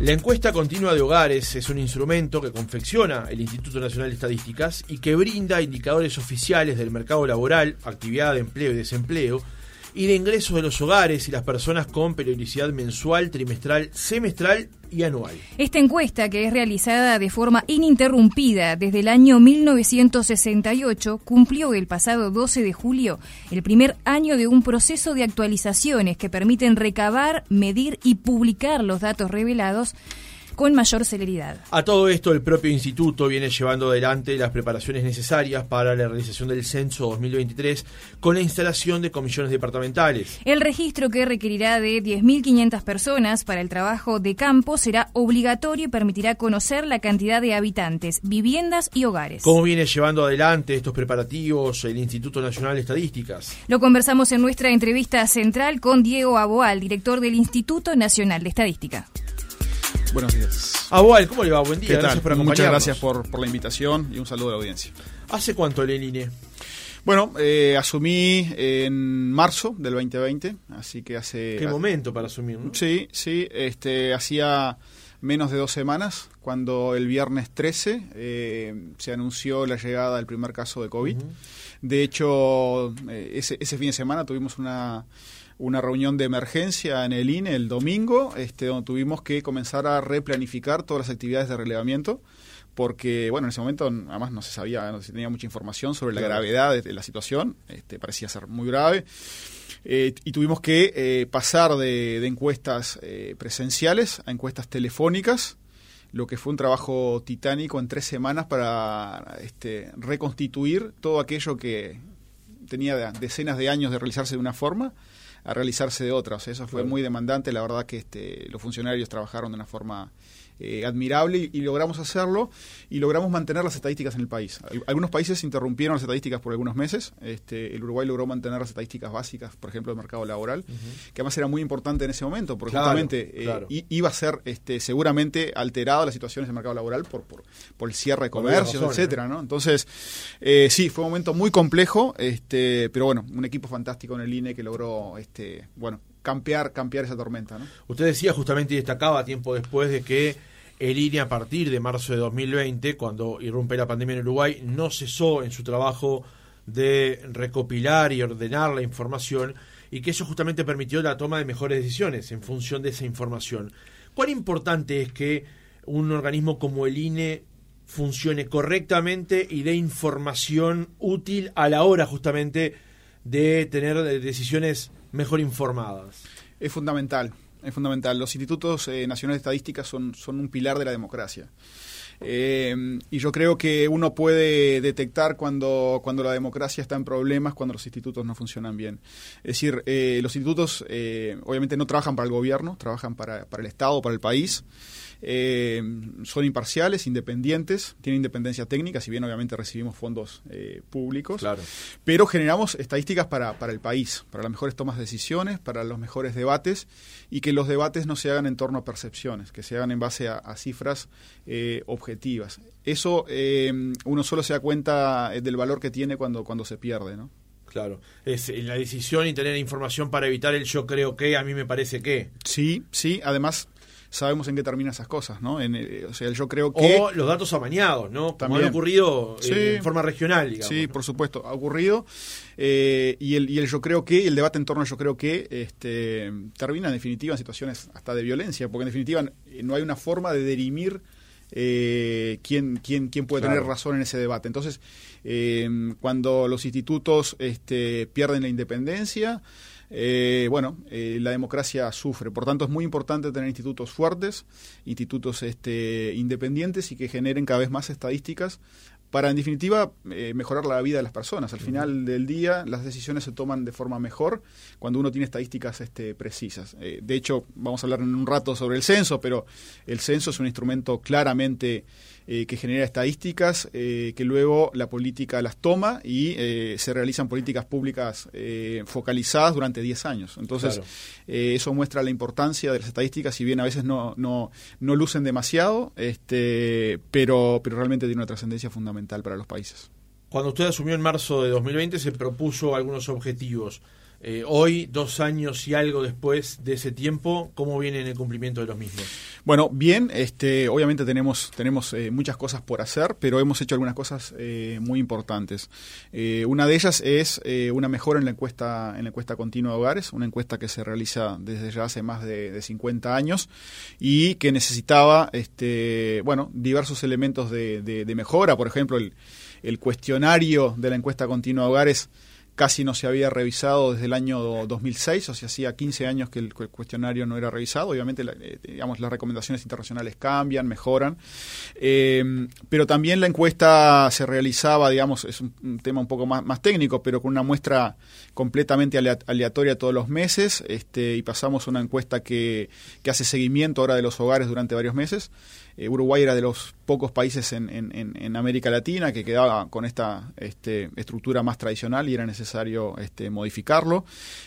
La encuesta continua de hogares es un instrumento que confecciona el Instituto Nacional de Estadísticas y que brinda indicadores oficiales del mercado laboral, actividad de empleo y desempleo, y de ingresos de los hogares y las personas con periodicidad mensual, trimestral, semestral y anual. Esta encuesta, que es realizada de forma ininterrumpida desde el año 1968, cumplió el pasado 12 de julio el primer año de un proceso de actualizaciones que permiten recabar, medir y publicar los datos revelados con mayor celeridad. A todo esto, el propio instituto viene llevando adelante las preparaciones necesarias para la realización del censo 2023 con la instalación de comisiones departamentales. El registro que requerirá de 10.500 personas para el trabajo de campo será obligatorio y permitirá conocer la cantidad de habitantes, viviendas y hogares. ¿Cómo viene llevando adelante estos preparativos el Instituto Nacional de Estadísticas? Lo conversamos en nuestra entrevista central con Diego Aboal, director del Instituto Nacional de Estadística. Buenos días. Abual, ¿cómo le va? Buen día. ¿Qué Gracias por Muchas gracias por, por la invitación y un saludo a la audiencia. ¿Hace cuánto el INE? Bueno, eh, asumí en marzo del 2020, así que hace... Qué momento para asumir, ¿no? Sí, sí, este, hacía menos de dos semanas, cuando el viernes 13 eh, se anunció la llegada del primer caso de COVID. De hecho, eh, ese, ese fin de semana tuvimos una, una reunión de emergencia en el INE el domingo, este, donde tuvimos que comenzar a replanificar todas las actividades de relevamiento porque bueno en ese momento además no se sabía no se tenía mucha información sobre la gravedad de, de la situación este parecía ser muy grave. Eh, y tuvimos que eh, pasar de, de encuestas eh, presenciales a encuestas telefónicas lo que fue un trabajo titánico en tres semanas para este, reconstituir todo aquello que tenía de- decenas de años de realizarse de una forma a realizarse de otra. O sea, eso fue Claro. muy demandante. La verdad que este, los funcionarios trabajaron de una forma eh, admirable y, y logramos hacerlo y logramos mantener las estadísticas en el país. Al- Algunos países interrumpieron las estadísticas por algunos meses. Este, el Uruguay logró mantener las estadísticas básicas, por ejemplo, del mercado laboral, que además era muy importante en ese momento, porque Claro, justamente eh, claro. iba a ser este, seguramente alterada las situaciones del mercado laboral por, por, por el cierre de comercios, etcétera, ¿no? Entonces, eh, sí, fue un momento muy complejo, este, pero bueno, un equipo fantástico en el INE que logró, este, bueno, campear, campear esa tormenta, ¿no? Usted decía justamente y destacaba tiempo después de que el INE a partir de marzo de 2020, cuando irrumpe la pandemia en Uruguay, no cesó en su trabajo de recopilar y ordenar la información y que eso justamente permitió la toma de mejores decisiones en función de esa información. ¿Cuán importante es que un organismo como el INE funcione correctamente y dé información útil a la hora justamente de tener decisiones mejor informadas? Es fundamental, es fundamental. Los institutos eh, nacionales de estadística son, son un pilar de la democracia. Eh, y yo creo que uno puede detectar cuando, cuando la democracia está en problemas, cuando los institutos no funcionan bien. Es decir, eh, los institutos eh, obviamente no trabajan para el gobierno, trabajan para, para el Estado, para el país. Son imparciales, independientes, tienen independencia técnica, si bien obviamente recibimos fondos públicos Claro. pero generamos estadísticas para, para el país, para las mejores tomas de decisiones, para los mejores debates y que los debates no se hagan en torno a percepciones, que se hagan en base a, a cifras eh, objetivas. Eso eh, uno solo se da cuenta eh, del valor que tiene cuando, cuando se pierde, ¿no? Claro, es la decisión y tener información para evitar el yo creo que, a mí me parece que. Sí, sí, además sabemos en qué terminan esas cosas, ¿no? En, eh, o sea, yo creo que... O los datos amañados, ¿no? Como También. han ocurrido eh, en forma regional, digamos. Sí, por supuesto, ha ocurrido. eh, y, el, y el yo creo que, y el debate en torno al yo creo que, este, termina en definitiva en situaciones hasta de violencia, porque en definitiva no hay una forma de derimir eh, quién, quién, quién puede Claro. tener razón en ese debate. Entonces, eh, cuando los institutos este, pierden la independencia, eh, bueno, eh, la democracia sufre. Por tanto, es muy importante tener institutos fuertes, institutos este, independientes y que generen cada vez más estadísticas para, en definitiva, eh, mejorar la vida de las personas. Al final del día, las decisiones se toman de forma mejor cuando uno tiene estadísticas este, precisas. Eh, de hecho, vamos a hablar en un rato sobre el censo, pero el censo es un instrumento claramente eh, que genera estadísticas, eh, que luego la política las toma y eh, se realizan políticas públicas focalizadas durante 10 años. Entonces, Claro. eso muestra la importancia de las estadísticas, si bien a veces no, no, no lucen demasiado, este, pero, pero realmente tiene una trascendencia fundamental para los países. Cuando usted asumió en marzo de 2020 se propuso algunos objetivos. Eh, hoy, dos años y algo después de ese tiempo, ¿cómo viene en el cumplimiento de los mismos? Bueno, bien, este, obviamente tenemos, tenemos eh, muchas cosas por hacer, pero hemos hecho algunas cosas eh, muy importantes. Eh, una de ellas es una mejora en la encuesta, en la encuesta continua de hogares, una encuesta que se realiza desde ya hace más de, de 50 años y que necesitaba, este, bueno, diversos elementos de, de mejora. Por ejemplo, el, el cuestionario de la encuesta continua de hogares casi no se había revisado desde el año 2006, o sea, hacía 15 años que el cuestionario no era revisado. Obviamente, eh, digamos, las recomendaciones internacionales cambian, mejoran, eh, pero también la encuesta se realizaba, digamos, es un, tema un poco más, más, técnico, pero con una muestra completamente aleatoria todos los meses, este, y pasamos a una encuesta que, que hace seguimiento ahora de los hogares durante varios meses. Eh, Uruguay era de los pocos países en, en, América Latina que quedaba con esta este, estructura más tradicional y era necesario este, modificarlo.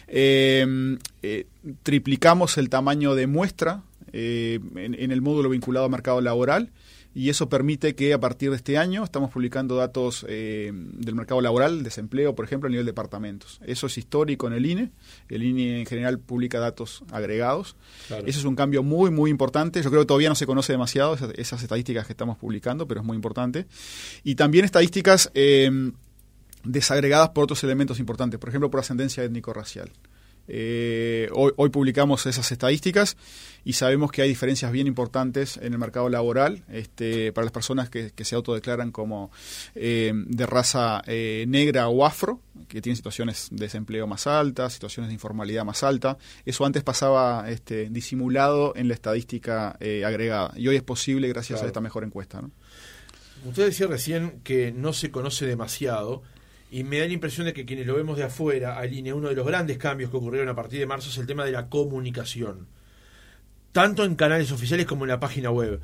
Eh, eh, triplicamos el tamaño de muestra en, el módulo vinculado al mercado laboral y eso permite que a partir de este año estamos publicando datos eh, del mercado laboral, desempleo, por ejemplo, a nivel de departamentos. Eso es histórico en el INE. El INE en general publica datos agregados. Eso es un cambio muy, muy importante. Yo creo que todavía no se conoce demasiado esas, estadísticas que estamos publicando, pero es muy importante. Y también estadísticas eh, desagregadas por otros elementos importantes, por ejemplo, por ascendencia étnico-racial. Eh, hoy, publicamos esas estadísticas y sabemos que hay diferencias bien importantes en el mercado laboral este, para las personas que, se autodeclaran como eh, de raza eh, negra o afro, que tienen situaciones de desempleo más altas, situaciones de informalidad más alta. Eso antes pasaba este, disimulado en la estadística agregada y hoy es posible gracias a esta mejor encuesta. Usted decía recién que no se conoce demasiado y me da la impresión de que quienes lo vemos de afuera, Aline, uno de los grandes cambios que ocurrieron a partir de marzo es el tema de la comunicación, tanto en canales oficiales como en la página web.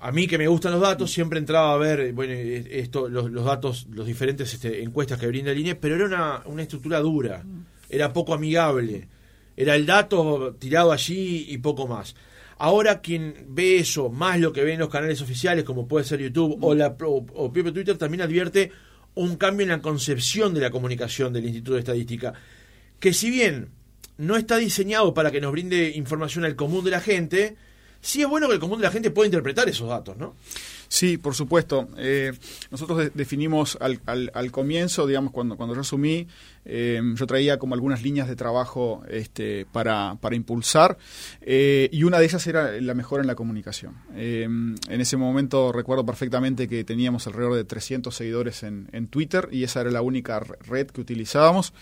A mí que me gustan los datos, siempre entraba a ver bueno, esto, los, datos, los diferentes este, encuestas que brinda Aline, pero era una, una estructura dura, era poco amigable, era el dato tirado allí y poco más. Ahora quien ve eso, más lo que ven los canales oficiales, como puede ser YouTube o, la, o, o Twitter, también advierte un cambio en la concepción de la comunicación del Instituto de Estadística, que si bien no está diseñado para que nos brinde información al común de la gente, sí es bueno que el común de la gente pueda interpretar esos datos, ¿no? Sí, por supuesto. Eh, nosotros definimos al, al, al, comienzo, digamos, cuando, cuando yo asumí, eh, yo traía como algunas líneas de trabajo este, para, para impulsar eh, y una de ellas era la mejora en la comunicación. en ese momento recuerdo perfectamente que teníamos alrededor de 300 seguidores en, en Twitter y esa era la única red que utilizábamos.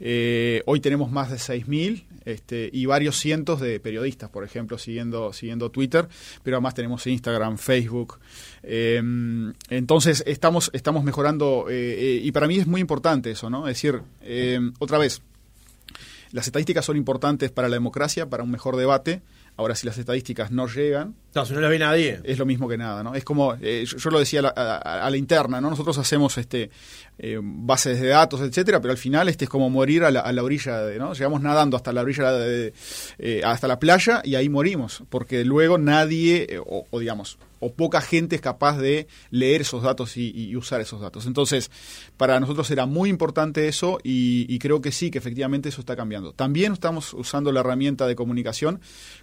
hoy tenemos más de 6.000 este, y varios cientos de periodistas, por ejemplo, siguiendo, siguiendo Twitter, pero además tenemos Instagram, Facebook. Em, entonces estamos, estamos mejorando eh, eh, y para mí es muy importante eso, ¿no? Es decir, em, otra vez, las estadísticas son importantes para la democracia, para un mejor debate. Ahora, si las estadísticas no llegan... No, si no las ve nadie. Es lo mismo que nada, ¿no? Es como, eh, yo, lo decía a la, interna, ¿no? Nosotros hacemos este bases de datos, etcétera, pero al final este es como morir a la, orilla, de, ¿no? Llegamos nadando hasta la orilla, de, hasta la playa y ahí morimos, porque luego nadie, o digamos, o poca gente es capaz de leer esos datos y, usar esos datos. Entonces, para nosotros era muy importante eso y, creo que sí, que efectivamente eso está cambiando. También estamos usando la herramienta de comunicación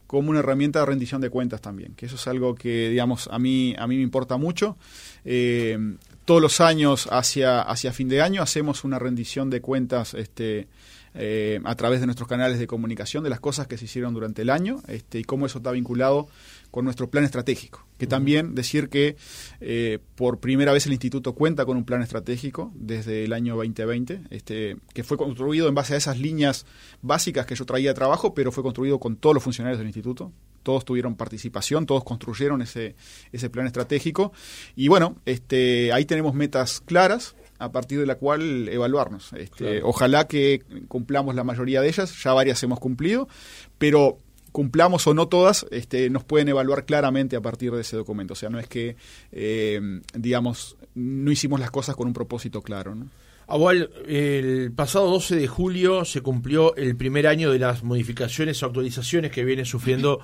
como una herramienta de rendición de cuentas también, que eso es algo que, digamos, a mí, a mí me importa mucho. Eh, todos los años hacia, hacia fin de año hacemos una rendición de cuentas este, eh, a través de nuestros canales de comunicación de las cosas que se hicieron durante el año este, y cómo eso está vinculado con nuestro plan estratégico. Que también decir que eh, por primera vez el instituto cuenta con un plan estratégico desde el año 2020, este, que fue construido en base a esas líneas básicas que yo traía de trabajo, pero fue construido con todos los funcionarios del instituto. Todos tuvieron participación, todos construyeron ese, ese plan estratégico. Y bueno, este, ahí tenemos metas claras, a partir de la cual evaluarnos. Este, Ojalá que cumplamos la mayoría de ellas, ya varias hemos cumplido, pero cumplamos o no todas, este, nos pueden evaluar claramente a partir de ese documento. O sea, no es que, eh, digamos, no hicimos las cosas con un propósito claro. ¿no? Abuel, el pasado 12 de julio se cumplió el primer año de las modificaciones o actualizaciones que viene sufriendo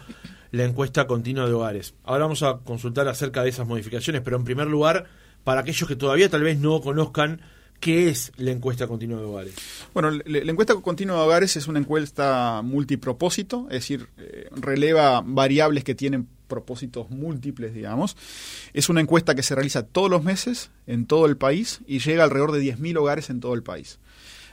la encuesta continua de hogares. Ahora vamos a consultar acerca de esas modificaciones, pero en primer lugar, para aquellos que todavía tal vez no conozcan ¿Qué es la encuesta continua de hogares? Bueno, la, encuesta continua de hogares es una encuesta multipropósito, es decir, eh, releva variables que tienen propósitos múltiples, digamos. Es una encuesta que se realiza todos los meses en todo el país y llega alrededor de 10.000 hogares en todo el país.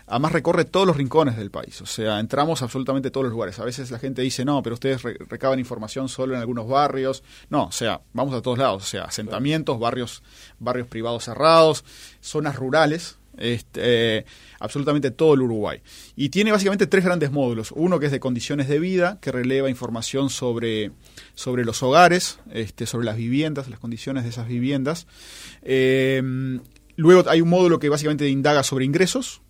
Además recorre todos los rincones del país, o sea, entramos absolutamente todos los lugares. A veces la gente dice, no, pero ustedes recaban información solo en algunos barrios. No, o sea, vamos a todos lados, o sea, asentamientos, barrios, barrios privados cerrados, zonas rurales, este, absolutamente todo el Uruguay. Y tiene básicamente tres grandes módulos. Uno que es de condiciones de vida, que releva información sobre, sobre los hogares, este, sobre las viviendas, las condiciones de esas viviendas. Eh, luego hay un módulo que básicamente indaga sobre ingresos,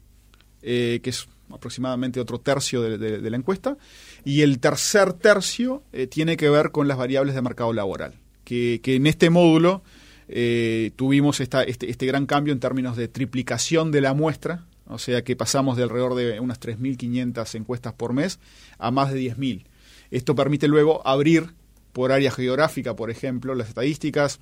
eh, que es aproximadamente otro tercio de, la encuesta. Y el tercer tercio eh, tiene que ver con las variables de mercado laboral, que, que en este módulo eh, tuvimos esta, este, este, gran cambio en términos de triplicación de la muestra, o sea que pasamos de alrededor de unas 3.500 encuestas por mes a más de 10.000. Esto permite luego abrir por área geográfica, por ejemplo, las estadísticas,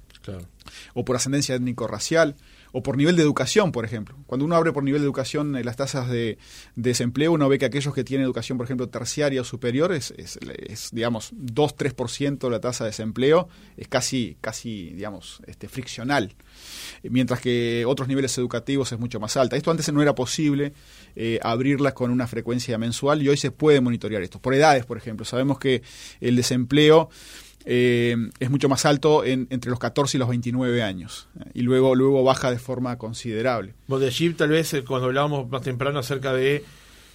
o por ascendencia étnico-racial, o por nivel de educación, por ejemplo. Cuando uno abre por nivel de educación eh, las tasas de, desempleo, uno ve que aquellos que tienen educación, por ejemplo, terciaria o superior, es, es, digamos, 2-3% la tasa de desempleo, es casi, casi digamos, este, friccional, mientras que otros niveles educativos es mucho más alta. Esto antes no era posible eh, abrirlas con una frecuencia mensual y hoy se puede monitorear esto. Por edades, por ejemplo, sabemos que el desempleo eh, es mucho más alto entre los 14 y los 29 años y luego luego baja de forma considerable. Vos de tal vez eh, cuando hablábamos más temprano acerca de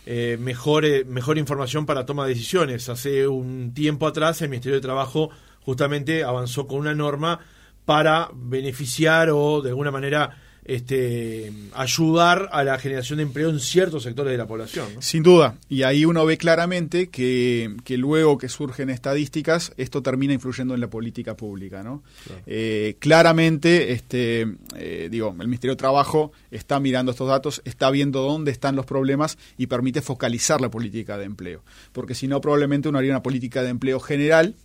eh, mejor, mejor información para toma de decisiones. Hace un tiempo atrás el Ministerio de Trabajo justamente avanzó con una norma para beneficiar o de alguna manera este, ayudar a la generación de empleo en ciertos sectores de la población. Sin duda, y ahí uno ve claramente que, luego que surgen estadísticas, esto termina influyendo en la política pública. ¿no? Eh, claramente, este, eh, digo, el Ministerio de Trabajo está mirando estos datos, está viendo dónde están los problemas y permite focalizar la política de empleo. Porque si no, probablemente uno haría una política de empleo general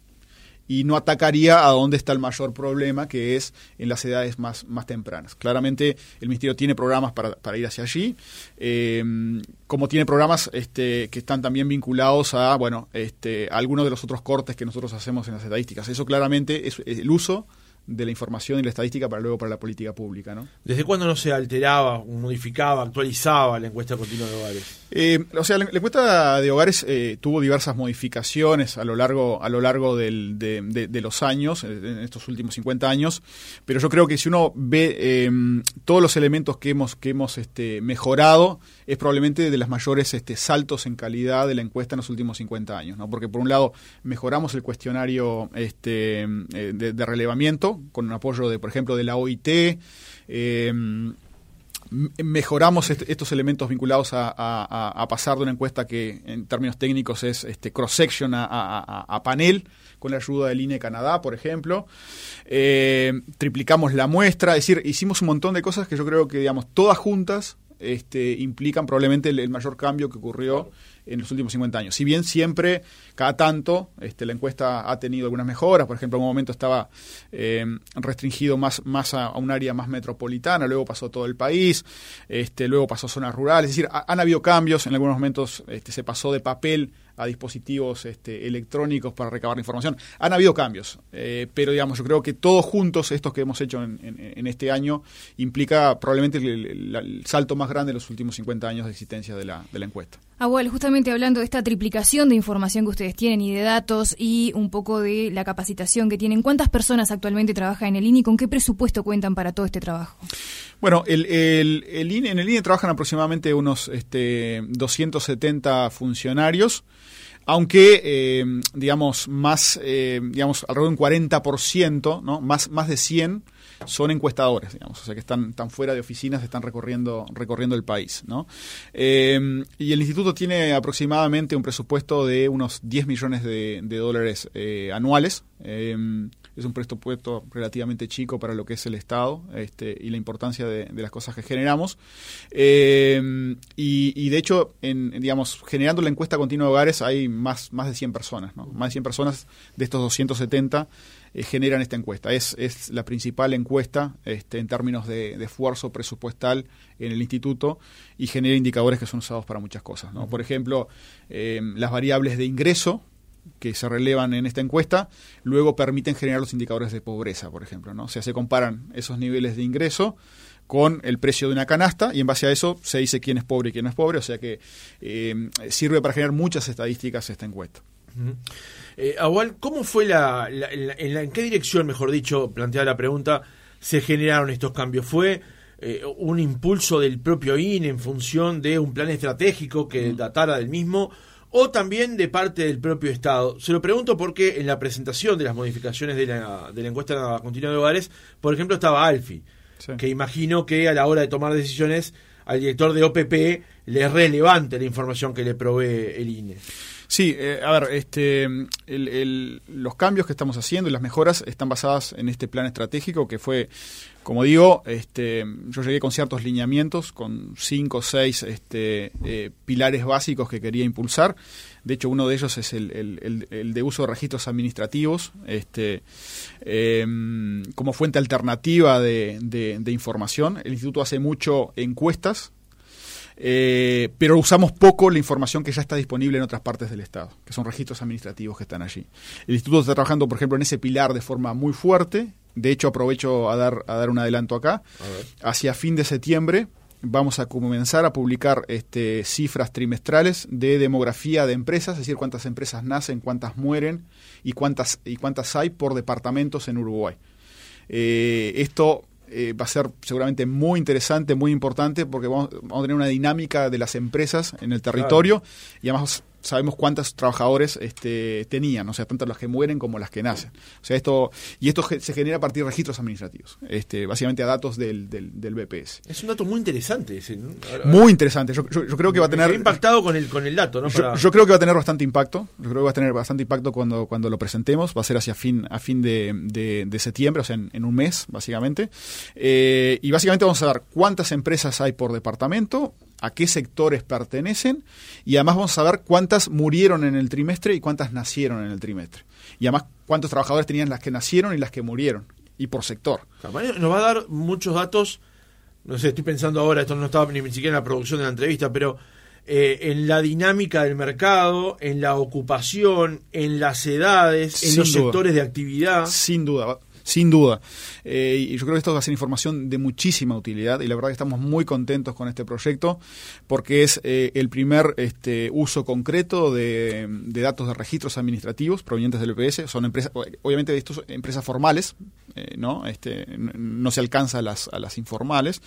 y no atacaría a dónde está el mayor problema, que es en las edades más, más tempranas. Claramente el Ministerio tiene programas para, para ir hacia allí, eh, como tiene programas este, que están también vinculados a, bueno, este, algunos de los otros cortes que nosotros hacemos en las estadísticas. Eso claramente es el uso de la información y la estadística para luego para la política pública. ¿no? ¿Desde cuándo no se alteraba, modificaba, actualizaba la encuesta continua de hogares? Eh, o sea, la, encuesta de hogares eh, tuvo diversas modificaciones a lo largo, a lo largo del, de, los años, en estos últimos 50 años, pero yo creo que si uno ve em, todos los elementos que hemos, que hemos este, mejorado, es probablemente de los mayores este, saltos en calidad de la encuesta en los últimos 50 años, ¿no? porque por un lado mejoramos el cuestionario este, eh, de relevamiento, con un apoyo de, por ejemplo, de la OIT. Eh, mejoramos estos elementos vinculados a, pasar de una encuesta que en términos técnicos es este, cross-section a, panel, con la ayuda del INE Canadá, por ejemplo. Eh, triplicamos la muestra, es decir, hicimos un montón de cosas que yo creo que, digamos, todas juntas este, implican probablemente el, mayor cambio que ocurrió en los últimos 50 años. Si bien siempre, cada tanto, este, la encuesta ha tenido algunas mejoras, por ejemplo, en un momento estaba eh, restringido más, a, un área más metropolitana, luego pasó todo el país, este, luego pasó a zonas rurales, es decir, han habido cambios, en algunos momentos este, se pasó de papel a dispositivos este, electrónicos para recabar información. Han habido cambios, eh, pero digamos, yo creo que todos juntos, estos que hemos hecho en, este año, implica probablemente el, salto más grande de los últimos 50 años de existencia de la, de la encuesta. Abuel, justamente hablando de esta triplicación de información que ustedes tienen y de datos y un poco de la capacitación que tienen, ¿cuántas personas actualmente trabajan en el INE y con qué presupuesto cuentan para todo este trabajo? Bueno, el, el, INE, en el INE trabajan aproximadamente unos este, 270 funcionarios aunque eh, digamos más eh, digamos alrededor de un 40%, ¿no? Más más de 100 son encuestadores, digamos, o sea que están, están fuera de oficinas, están recorriendo recorriendo el país, ¿no? Eh, y el instituto tiene aproximadamente un presupuesto de unos 10 millones de, dólares anuales es un presupuesto relativamente chico para lo que es el Estado este, y la importancia de, las cosas que generamos. Eh, y, de hecho, en, digamos, generando la encuesta continua de hogares hay más, más de 100 personas, ¿no? Más de 100 personas de estos 270 eh, generan esta encuesta. Es, es la principal encuesta este, en términos de, esfuerzo presupuestal en el instituto y genera indicadores que son usados para muchas cosas. ¿no? Por ejemplo, eh, las variables de ingreso que se relevan en esta encuesta, luego permiten generar los indicadores de pobreza, por ejemplo. ¿no? O sea, se comparan esos niveles de ingreso con el precio de una canasta y en base a eso se dice quién es pobre y quién no es pobre, o sea que eh, sirve para generar muchas estadísticas esta encuesta. Eh, ¿cómo fue la, en, qué dirección, mejor dicho, planteada la pregunta, se generaron estos cambios? ¿Fue eh, un impulso del propio INE en función de un plan estratégico que datara del mismo? o también de parte del propio Estado. Se lo pregunto porque en la presentación de las modificaciones de la, de la encuesta continua de hogares, por ejemplo, estaba Alfi, que imagino que a la hora de tomar decisiones al director de OPP le es relevante la información que le provee el INE. Sí, eh, a ver, este, los cambios que estamos haciendo y las mejoras están basadas en este plan estratégico que fue, como digo, este, yo llegué con ciertos lineamientos, con cinco o seis este, eh, pilares básicos que quería impulsar. De hecho, uno de ellos es el, de uso de registros administrativos este, em, como fuente alternativa de, de información. El instituto hace mucho encuestas eh, pero usamos poco la información que ya está disponible en otras partes del Estado, que son registros administrativos que están allí. El Instituto está trabajando, por ejemplo, en ese pilar de forma muy fuerte. De hecho, aprovecho a dar, a dar un adelanto acá. Hacia fin de septiembre vamos a comenzar a publicar este, cifras trimestrales de demografía de empresas, es decir, cuántas empresas nacen, cuántas mueren y cuántas, y cuántas hay por departamentos en Uruguay. Eh, esto eh, va a ser seguramente muy interesante, muy importante, porque vamos, a tener una dinámica de las empresas en el territorio y además sabemos cuántos trabajadores este, tenían, o sea, tanto las que mueren como las que nacen. O sea, esto, y esto se genera a partir de registros administrativos, este, básicamente a datos del, del, BPS. Es un dato muy interesante ese, Muy interesante. Yo, creo que va a tener. impactado con el, con el dato, ¿no? Yo, creo que va a tener bastante impacto. Yo creo que va a tener bastante impacto cuando, cuando lo presentemos. Va a ser hacia fin, a fin de, de, septiembre, o sea, en, un mes, básicamente. Eh, y básicamente vamos a ver cuántas empresas hay por departamento, a qué sectores pertenecen y además vamos a ver cuántas murieron en el trimestre y cuántas nacieron en el trimestre. Y además cuántos trabajadores tenían las que nacieron y las que murieron y por sector. Nos va a dar muchos datos, no sé, estoy pensando ahora, esto no estaba ni siquiera en la producción de la entrevista, pero eh, en la dinámica del mercado, en la ocupación, en las edades, en los sectores de actividad. Sin duda sin duda. Eh, y yo creo que esto va a ser información de muchísima utilidad y la verdad que estamos muy contentos con este proyecto porque es eh, el primer este, uso concreto de, datos de registros administrativos provenientes del EPS. Son empresas, obviamente de estos empresas formales, eh, ¿no? Este, no se alcanza a las, a las informales,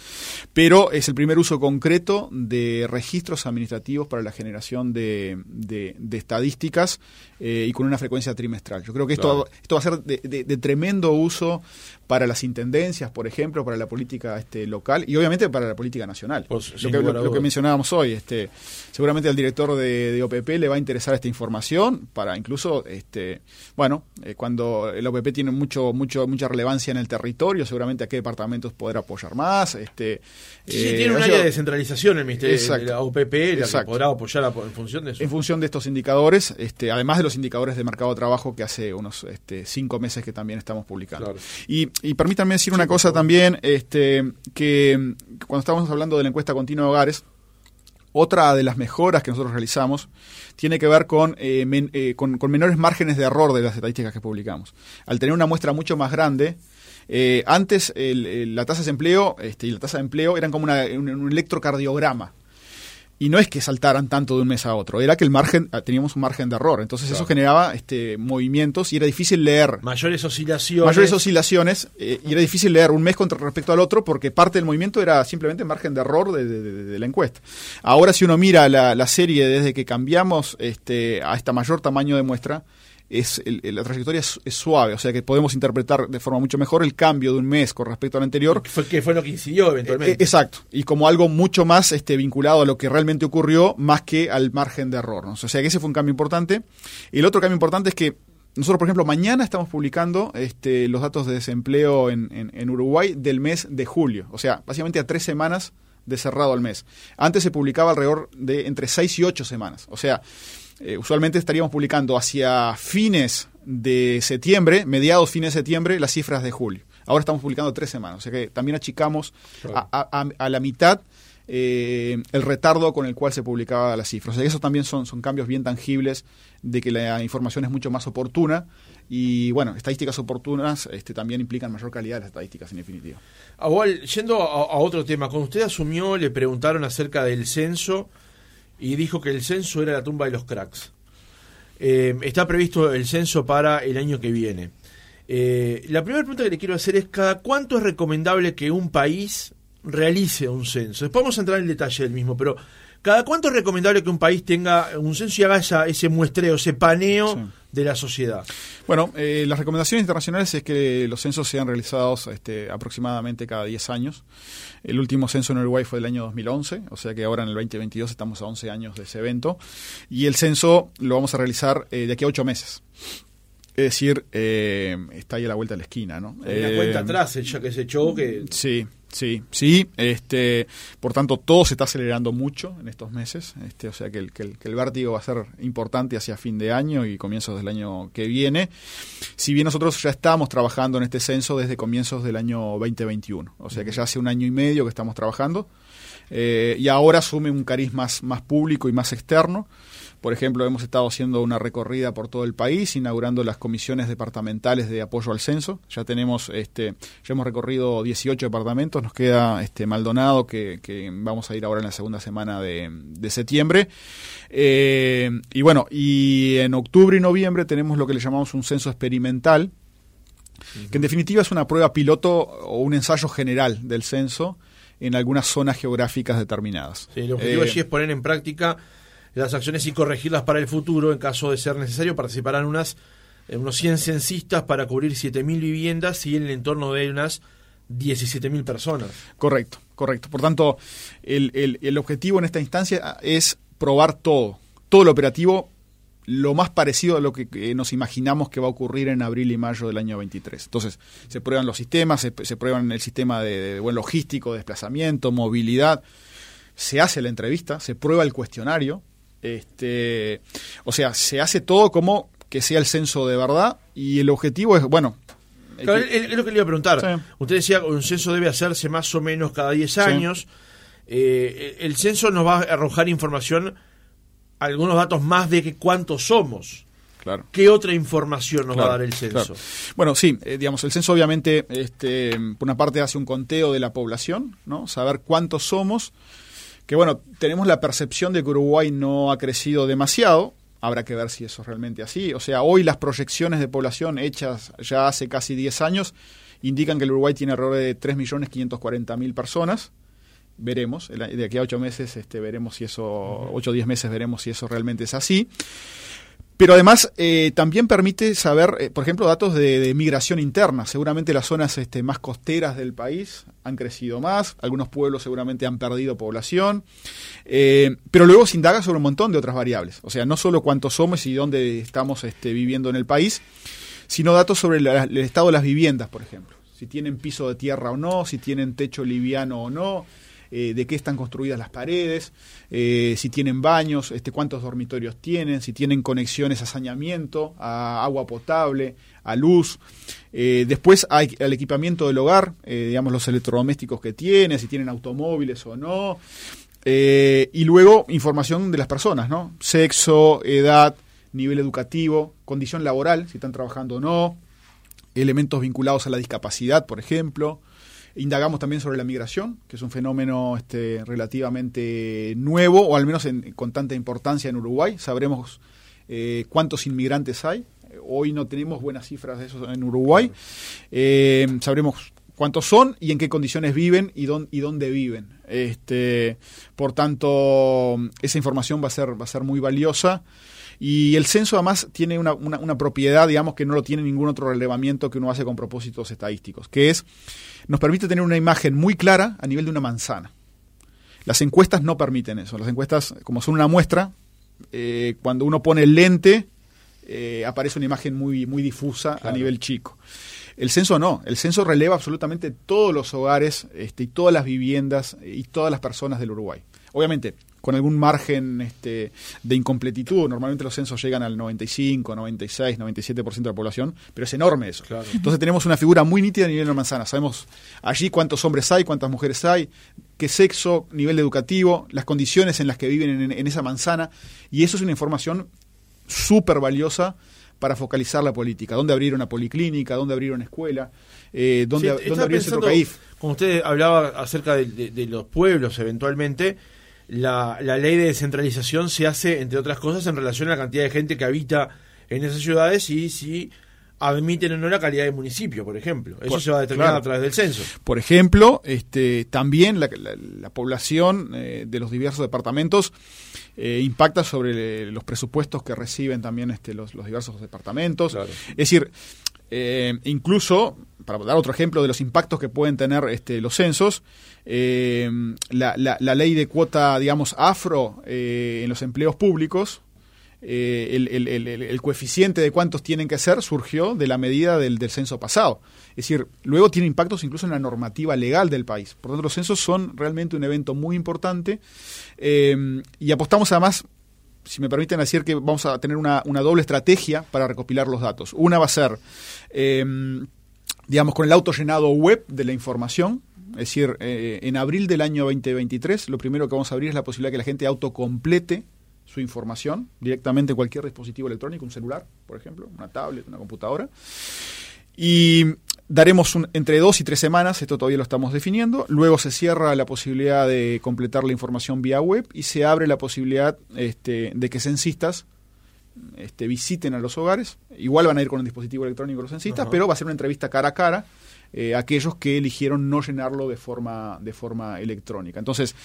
pero es el primer uso concreto de registros administrativos para la generación de, de, estadísticas y con una frecuencia trimestral. Yo creo que esto, esto va a ser de, de tremendo uso uso para las intendencias, por ejemplo, para la política este, local y obviamente para la política nacional. Pues, lo, que, mencionábamos hoy, este, seguramente al director de, OPP le va a interesar esta información para incluso, este, bueno, eh, cuando el OPP tiene mucho, mucho, mucha relevancia en el territorio, seguramente a qué departamentos poder apoyar más. Este, sí, tiene un área de descentralización el Ministerio de la OPP, la que podrá apoyar en función de eso. En función de estos indicadores, este, además de los indicadores de mercado de trabajo que hace unos este, cinco meses que también estamos publicando. Y y permítanme decir una cosa también, este, que cuando estamos hablando de la encuesta continua de hogares, otra de las mejoras que nosotros realizamos tiene que ver con, eh, eh, con, menores márgenes de error de las estadísticas que publicamos. Al tener una muestra mucho más grande, eh, antes la tasa de empleo este, y la tasa de empleo eran como un electrocardiograma y no es que saltaran tanto de un mes a otro, era que el margen ah, teníamos un margen de error, entonces eso generaba este movimientos y era difícil leer. Mayores oscilaciones, mayores oscilaciones eh, y era difícil leer un mes con respecto al otro porque parte del movimiento era simplemente margen de error de, la encuesta. Ahora si uno mira la, la, serie desde que cambiamos este a este mayor tamaño de muestra es la trayectoria es, suave, o sea que podemos interpretar de forma mucho mejor el cambio de un mes con respecto al anterior. Fue, que fue lo que incidió eventualmente. Eh, exacto, y como algo mucho más este, vinculado a lo que realmente ocurrió, más que al margen de error. O sea que ese fue un cambio importante. Y el otro cambio importante es que nosotros, por ejemplo, mañana estamos publicando este, los datos de desempleo en, en Uruguay del mes de julio, o sea, básicamente a tres semanas de cerrado al mes. Antes se publicaba alrededor de entre seis y ocho semanas. O sea, eh, usualmente estaríamos publicando hacia fines de septiembre, mediados fines de septiembre, las cifras de julio. Ahora estamos publicando tres semanas, o sea que también achicamos a, la mitad eh, el retardo con el cual se publicaba las cifras. O sea, esos también son, son cambios bien tangibles de que la información es mucho más oportuna y bueno, estadísticas oportunas este, también implican mayor calidad de las estadísticas en definitiva. Igual, yendo a, otro tema, cuando usted asumió le preguntaron acerca del censo y dijo que el censo era la tumba de los cracks. Eh, está previsto el censo para el año que viene. Eh, la primera pregunta que le quiero hacer es, ¿cada cuánto es recomendable que un país realice un censo? Después vamos a entrar en el detalle del mismo, pero ¿cada cuánto es recomendable que un país tenga un censo y haga ese muestreo, ese paneo de la sociedad? Bueno, eh, las recomendaciones internacionales es que los censos sean realizados este, aproximadamente cada 10 años. El último censo en Uruguay fue del año 2011, o sea que ahora en el 2022 estamos a 11 años de ese evento. Y el censo lo vamos a realizar eh, de aquí a 8 meses. Es decir, eh, está ahí a la vuelta de la esquina, ¿no? Hay una cuenta atrás, ya que se echó que... Sí, Sí, sí, este, por tanto todo se está acelerando mucho en estos meses, este, o sea que el, que, el, vértigo va a ser importante hacia fin de año y comienzos del año que viene, si bien nosotros ya estamos trabajando en este censo desde comienzos del año 2021, o sea que ya hace un año y medio que estamos trabajando eh, y ahora asume un cariz más, más público y más externo. Por ejemplo, hemos estado haciendo una recorrida por todo el país, inaugurando las comisiones departamentales de apoyo al censo. Ya tenemos, este, ya hemos recorrido 18 departamentos, nos queda este Maldonado, que, vamos a ir ahora en la segunda semana de, septiembre. Eh, y bueno, y en octubre y noviembre tenemos lo que le llamamos un censo experimental, que en definitiva es una prueba piloto o un ensayo general del censo en algunas zonas geográficas determinadas. Sí, el objetivo allí eh, es poner en práctica las acciones y corregirlas para el futuro. En caso de ser necesario, participarán unas, eh, unos 100 censistas para cubrir 7.000 viviendas y en el entorno de unas 17.000 personas. Correcto, correcto. Por tanto, el, el, el objetivo en esta instancia es probar todo, todo lo operativo lo más parecido a lo que, nos imaginamos que va a ocurrir en abril y mayo del año 23. Entonces, se prueban los sistemas, se, prueban el sistema de, buen logístico, desplazamiento, movilidad, se hace la entrevista, se prueba el cuestionario, este, o sea, se hace todo como que sea el censo de verdad y el objetivo es, bueno... es, lo que le iba a preguntar. Usted decía que un censo debe hacerse más o menos cada 10 años. Eh, el censo nos va a arrojar información algunos datos más de que cuántos somos. Claro. ¿Qué otra información nos va a dar el censo? Bueno, sí, eh, digamos, el censo obviamente, este, por una parte hace un conteo de la población, ¿no? Saber cuántos somos, que bueno, tenemos la percepción de que Uruguay no ha crecido demasiado, habrá que ver si eso es realmente así. O sea, hoy las proyecciones de población hechas ya hace casi 10 años indican que el Uruguay tiene alrededor de 3.540.000 personas, veremos, de aquí a ocho meses este, veremos si eso, ocho o diez meses veremos si eso realmente es así. Pero además eh, también permite saber, eh, por ejemplo, datos de, migración interna. Seguramente las zonas este, más costeras del país han crecido más, algunos pueblos seguramente han perdido población, eh, pero luego se indaga sobre un montón de otras variables. O sea, no solo cuántos somos y dónde estamos este, viviendo en el país, sino datos sobre el estado de las viviendas, por ejemplo. Si tienen piso de tierra o no, si tienen techo liviano o no, eh, de qué están construidas las paredes, eh, si tienen baños, este, cuántos dormitorios tienen, si tienen conexiones a saneamiento, a agua potable, a luz. Eh, después hay el equipamiento del hogar, digamos los electrodomésticos que tiene, si tienen automóviles o no. y luego información de las personas, ¿no? Sexo, edad, nivel educativo, condición laboral, si están trabajando o no, elementos vinculados a la discapacidad, por ejemplo, Indagamos también sobre la migración, que es un fenómeno este, relativamente nuevo, o al menos con tanta importancia en Uruguay. Sabremos eh, cuántos inmigrantes hay. Hoy no tenemos buenas cifras de eso en Uruguay. Eh, sabremos cuántos son y en qué condiciones viven y, y dónde viven. Este, por tanto, esa información va a ser, va a ser muy valiosa. Y el censo además tiene una, una, propiedad, digamos, que no lo tiene ningún otro relevamiento que uno hace con propósitos estadísticos, que es, nos permite tener una imagen muy clara a nivel de una manzana. Las encuestas no permiten eso. Las encuestas, como son una muestra, eh, cuando uno pone el lente, eh, aparece una imagen muy, muy difusa a nivel chico. El censo no, el censo releva absolutamente todos los hogares este, y todas las viviendas y todas las personas del Uruguay. Obviamente, con algún margen este, de incompletitud. Normalmente los censos llegan al 95, 96, 97% de la población, pero es enorme eso. Entonces tenemos una figura muy nítida a nivel de la manzana. Sabemos allí cuántos hombres hay, cuántas mujeres hay, qué sexo, nivel educativo, las condiciones en las que viven en, en esa manzana, y eso es una información súper valiosa para focalizar la política. ¿Dónde abrir una policlínica? ¿Dónde abrir una escuela? Eh, ¿Dónde, ¿dónde abrir un CAIF? Como usted hablaba acerca de, los pueblos eventualmente, la, la, ley de descentralización se hace, entre otras cosas, en relación a la cantidad de gente que habita en esas ciudades y si admiten o no la calidad de municipio, por ejemplo. Eso se va a determinar a través del censo. Por ejemplo, este, también la, población eh, de los diversos departamentos eh, impacta sobre los presupuestos que reciben también este, los, diversos departamentos. Es decir, eh, incluso, para dar otro ejemplo de los impactos que pueden tener este, los censos, la, la, ley de cuota, digamos, afro en los empleos públicos, eh, el, coeficiente de cuántos tienen que ser surgió de la medida del, censo pasado. Es decir, luego tiene impactos incluso en la normativa legal del país. Por tanto, los censos son realmente un evento muy importante eh, y apostamos además si me permiten decir que vamos a tener una, doble estrategia para recopilar los datos. Una va a ser, eh, digamos, con el autollenado web de la información, es decir, en abril del año 2023, lo primero que vamos a abrir es la posibilidad que la gente autocomplete su información directamente en cualquier dispositivo electrónico, un celular, por ejemplo, una tablet, una computadora. Y daremos entre dos y tres semanas, esto todavía lo estamos definiendo. Luego se cierra la posibilidad de completar la información vía web y se abre la posibilidad este, de que censistas este, visiten a los hogares. Igual van a ir con un dispositivo electrónico los censistas, pero va a ser una entrevista cara a cara eh, aquellos que eligieron no llenarlo de forma, de forma electrónica. Entonces,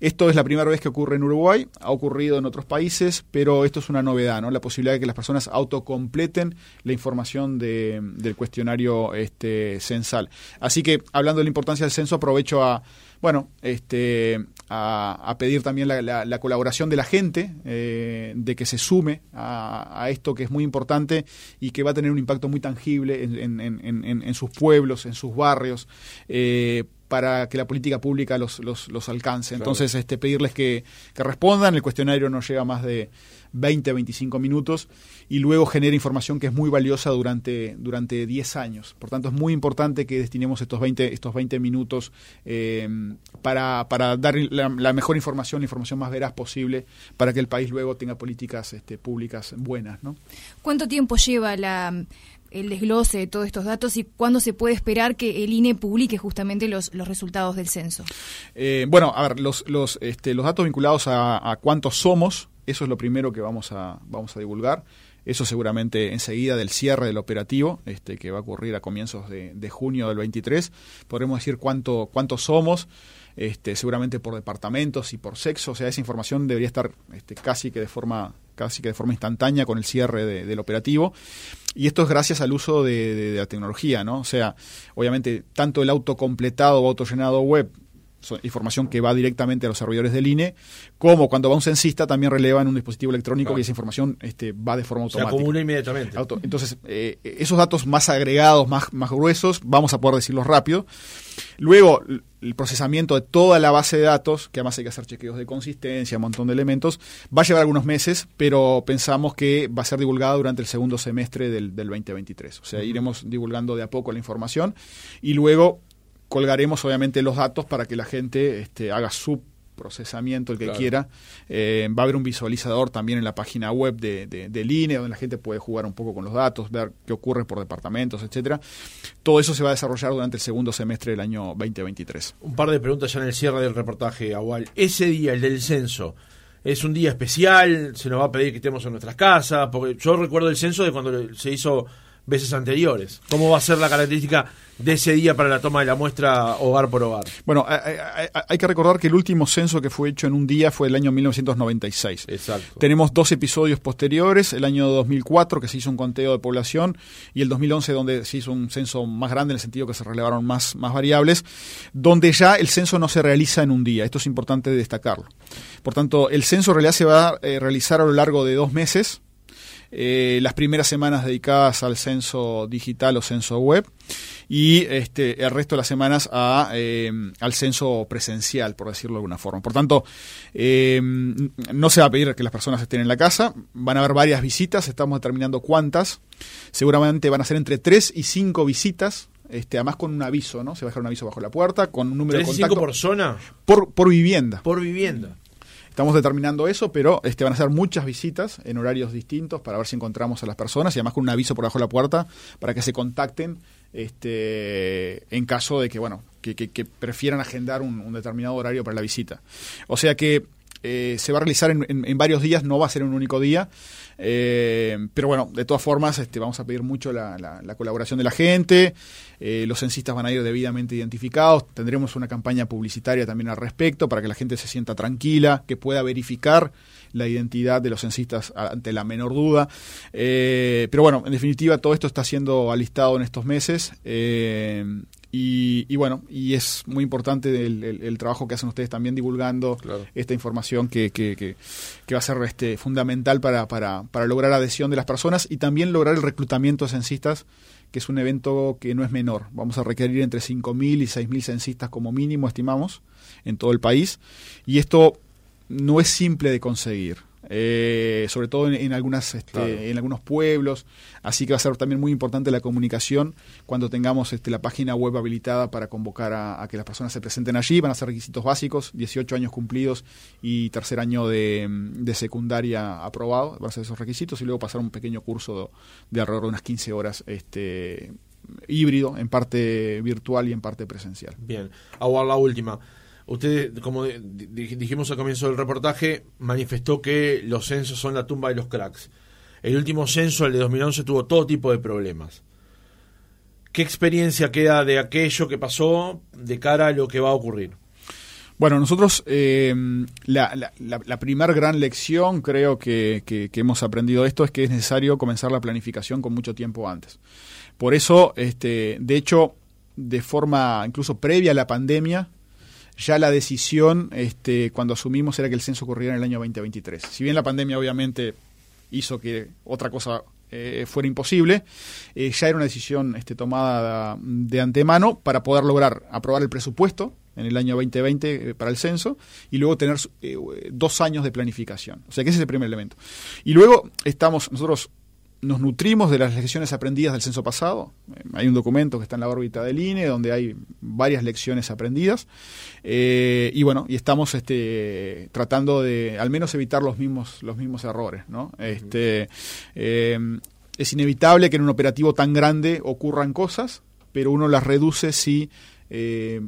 esto es la primera vez que ocurre en Uruguay, ha ocurrido en otros países, pero esto es una novedad, ¿no? La posibilidad de que las personas autocompleten la información de, del cuestionario este, censal. Así que, hablando de la importancia del censo, aprovecho a bueno, este, a, pedir también la, colaboración de la gente, eh, de que se sume a, esto que es muy importante y que va a tener un impacto muy tangible en, sus pueblos, en sus barrios. Eh, para que la política pública los, los, alcance. Entonces, este, pedirles que, que respondan. El cuestionario no llega más de 20, 25 minutos y luego genera información que es muy valiosa durante, durante 10 años. Por tanto, es muy importante que destinemos estos 20, estos 20 minutos eh, para, para, dar la, mejor información, la información más veraz posible, para que el país luego tenga políticas este, públicas buenas. ¿no? ¿Cuánto tiempo lleva la el desglose de todos estos datos y cuándo se puede esperar que el INE publique justamente los, los resultados del censo? Eh, bueno, a ver, los, los, este, los datos vinculados a, cuántos somos eso es lo primero que vamos a, vamos a divulgar. Eso seguramente enseguida del cierre del operativo, este, que va a ocurrir a comienzos de, junio del 23, podremos decir cuánto, cuántos somos, este, seguramente por departamentos y por sexo. O sea, esa información debería estar este, casi que de forma casi que de forma instantánea con el cierre del operativo. Y esto es gracias al uso de, la tecnología, ¿no? O sea, obviamente, tanto el autocompletado o autollenado web información que va directamente a los servidores del INE, como cuando va un censista también releva en un dispositivo electrónico y esa información este, va de forma automática. Se acumula inmediatamente. entonces, eh, esos datos más agregados, más, más gruesos, vamos a poder decirlos rápido. Luego, el procesamiento de toda la base de datos, que además hay que hacer chequeos de consistencia, un montón de elementos, va a llevar algunos meses, pero pensamos que va a ser divulgada durante el segundo semestre del, del 2023. O sea, iremos divulgando de a poco la información y luego colgaremos obviamente los datos para que la gente este, haga su procesamiento, el que quiera. Eh, va a haber un visualizador también en la página web de, de, INE, donde la gente puede jugar un poco con los datos, ver qué ocurre por departamentos, etcétera. Todo eso se va a desarrollar durante el segundo semestre del año 2023. Un par de preguntas ya en el cierre del reportaje, Agual. Ese día, el del censo, es un día especial, se nos va a pedir que estemos en nuestras casas, porque yo recuerdo el censo de cuando se hizo veces anteriores. ¿Cómo va a ser la característica de ese día para la toma de la muestra hogar por hogar? Bueno, hay, que recordar que el último censo que fue hecho en un día fue el año 1996. Exacto. Tenemos dos episodios posteriores, el año 2004 que se hizo un conteo de población y el 2011 donde se hizo un censo más grande en el sentido que se relevaron más, más variables, donde ya el censo no se realiza en un día. Esto es importante destacarlo. Por tanto, el censo en realidad se va a eh, realizar a lo largo de dos meses eh, las primeras semanas dedicadas al censo digital o censo web y este, el resto de las semanas a, eh, al censo presencial, por decirlo de alguna forma. Por tanto, eh, no se va a pedir que las personas estén en la casa, van a haber varias visitas, estamos determinando cuántas, seguramente van a ser entre 3 y 5 visitas, este, además con un aviso, ¿no? Se va a dejar un aviso bajo la puerta, con un número de contacto. por zona? Por, por vivienda. Por vivienda. Estamos determinando eso, pero este, van a ser muchas visitas en horarios distintos para ver si encontramos a las personas y además con un aviso por bajo la puerta para que se contacten este, en caso de que, bueno, que, prefieran agendar un, determinado horario para la visita. O sea que eh, se va a realizar en, varios días, no va a ser un único día, eh, pero bueno, de todas formas este, vamos a pedir mucho la, colaboración de la gente, eh, los censistas van a ir debidamente identificados, tendremos una campaña publicitaria también al respecto para que la gente se sienta tranquila, que pueda verificar la identidad de los censistas ante la menor duda. pero bueno, en definitiva, todo esto está siendo alistado en estos meses y, bueno, y es muy importante el, trabajo que hacen ustedes también divulgando esta información que, que, que, va a ser este, fundamental para, para, para lograr adhesión de las personas y también lograr el reclutamiento de censistas, que es un evento que no es menor. Vamos a requerir entre 5.000 y 6.000 censistas como mínimo, estimamos, en todo el país. Y esto no es simple de conseguir eh, sobre todo en, algunas este, en algunos pueblos. Así que va a ser también muy importante la comunicación cuando tengamos este, la página web habilitada para convocar a, que las personas se presenten allí. Van a ser requisitos básicos 18 años cumplidos y tercer año de, secundaria aprobado. Van a ser esos requisitos y luego pasar un pequeño curso de, alrededor de unas 15 horas este híbrido en parte virtual y en parte presencial. Bien. Ahora la última Usted, como dijimos al comienzo del reportaje, manifestó que los censos son la tumba de los cracks. El último censo, el de 2011, tuvo todo tipo de problemas. ¿Qué experiencia queda de aquello que pasó de cara a lo que va a ocurrir? Bueno, nosotros eh, la, primera gran lección creo que, que, hemos aprendido esto es que es necesario comenzar la planificación con mucho tiempo antes. Por eso, este, de hecho, de forma incluso previa a la pandemia, ya la decisión este, cuando asumimos era que el censo ocurriera en el año 2023. Si bien la pandemia obviamente hizo que otra cosa eh, fuera imposible, eh, ya era una decisión este, tomada de antemano para poder lograr aprobar el presupuesto en el año 2020 eh, para el censo y luego tener dos años de planificación. O sea que ese es el primer elemento. Y luego estamos nosotros nos nutrimos de las lecciones aprendidas del censo pasado. Eh, hay un documento que está en la órbita del INE donde hay varias lecciones aprendidas. Eh, y bueno, y estamos este, tratando de al menos evitar los mismos, los mismos errores. ¿no? Este, eh, es inevitable que en un operativo tan grande ocurran cosas, pero uno las reduce si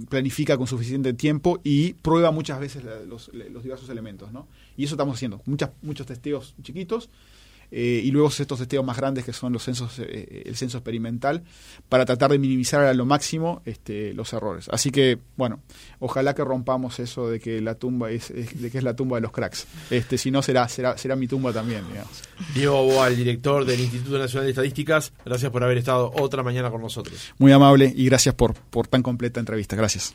planifica con suficiente tiempo y prueba muchas veces los, los, diversos elementos. ¿no? Y eso estamos haciendo. Muchas, muchos testeos chiquitos eh, y luego estos testeos más grandes que son los censos, eh, el censo experimental, para tratar de minimizar a lo máximo este, los errores. Así que, bueno, ojalá que rompamos eso de que la tumba es, de que es la tumba de los cracks. Este, si no será, será, será mi tumba también, digamos. Diego Boal, director del Instituto Nacional de Estadísticas, gracias por haber estado otra mañana con nosotros. Muy amable y gracias por, por tan completa entrevista. Gracias.